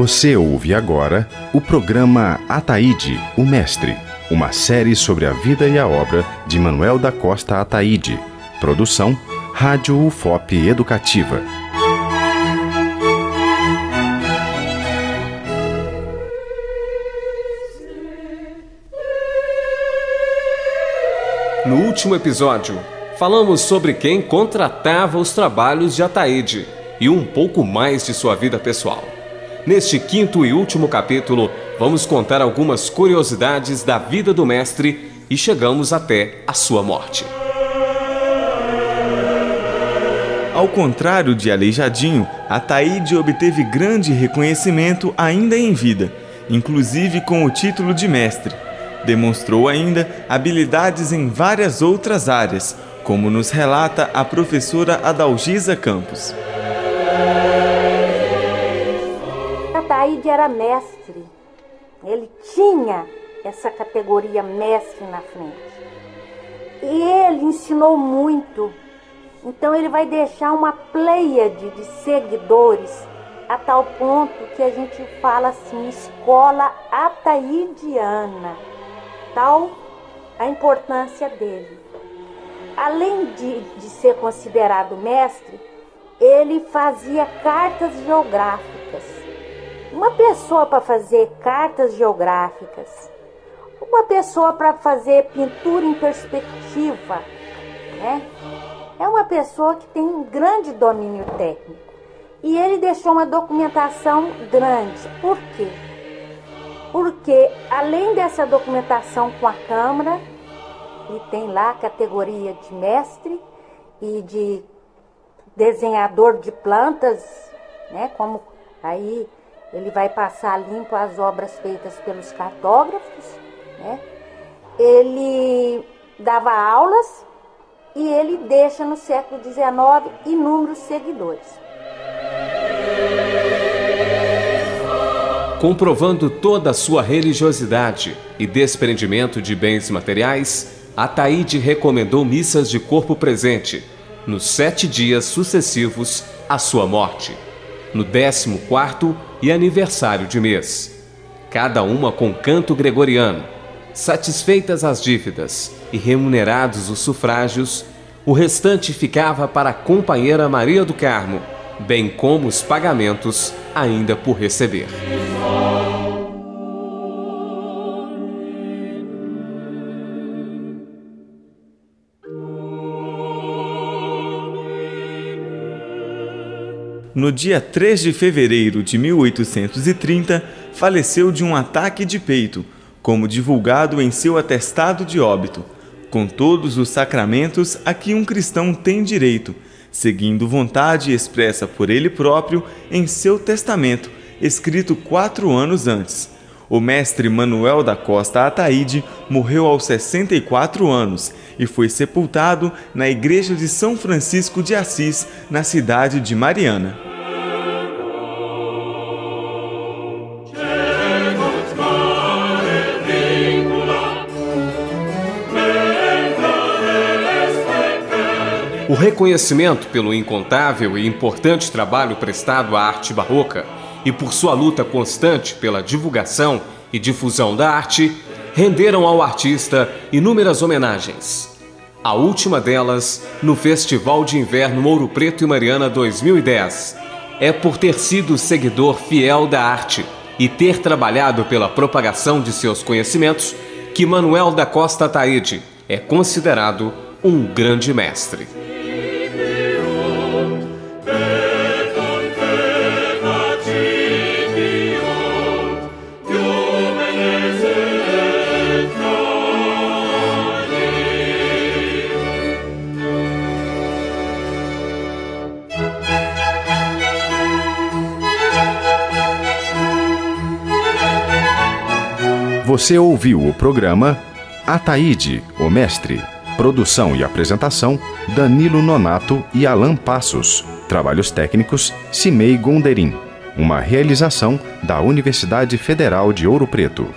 Você ouve agora o programa Ataíde, o Mestre, uma série sobre a vida e a obra de Manuel da Costa Ataíde. Produção Rádio UFOP Educativa. No último episódio, falamos sobre quem contratava os trabalhos de Ataíde e um pouco mais de sua vida pessoal. Neste quinto e último capítulo, vamos contar algumas curiosidades da vida do mestre e chegamos até a sua morte. Ao contrário de Aleijadinho, Ataíde obteve grande reconhecimento ainda em vida, inclusive com o título de mestre. Demonstrou ainda habilidades em várias outras áreas, como nos relata a professora Adalgisa Campos. Ataíde era mestre. Ele tinha essa categoria mestre na frente. E ele ensinou muito. Então ele vai deixar uma pleiade de seguidores a tal ponto que a gente fala assim, escola ataidiana. Tal a importância dele. Além de, de ser considerado mestre, ele fazia cartas geográficas. Uma pessoa para fazer cartas geográficas, uma pessoa para fazer pintura em perspectiva, né? É uma pessoa que tem um grande domínio técnico. E ele deixou uma documentação grande. Por quê? Porque além dessa documentação com a Câmara, ele tem lá a categoria de mestre e de desenhador de plantas, né? Como aí ele vai passar limpo as obras feitas pelos cartógrafos, né? Ele dava aulas e ele deixa no século XIX inúmeros seguidores. Comprovando toda a sua religiosidade e desprendimento de bens materiais, Ataíde recomendou missas de corpo presente nos sete dias sucessivos à sua morte, no décimo quarto e aniversário de mês, cada uma com canto gregoriano. Satisfeitas as dívidas e remunerados os sufrágios, o restante ficava para a companheira Maria do Carmo, bem como os pagamentos ainda por receber. No dia 3 de fevereiro de 1830, faleceu de um ataque de peito, como divulgado em seu atestado de óbito, com todos os sacramentos a que um cristão tem direito, seguindo vontade expressa por ele próprio em seu testamento, escrito quatro anos antes. O mestre Manuel da Costa Ataíde morreu aos 64 anos e foi sepultado na igreja de São Francisco de Assis, na cidade de Mariana. O reconhecimento pelo incontável e importante trabalho prestado à arte barroca e por sua luta constante pela divulgação e difusão da arte renderam ao artista inúmeras homenagens. A última delas no Festival de Inverno Ouro Preto e Mariana 2010 é por ter sido seguidor fiel da arte e ter trabalhado pela propagação de seus conhecimentos que Manuel da Costa Taide é considerado um grande mestre. Você ouviu o programa Ataíde, o Mestre. Produção e apresentação: Danilo Nonato e Alan Passos. Trabalhos técnicos: Cimei Gonderim. Uma realização da Universidade Federal de Ouro Preto.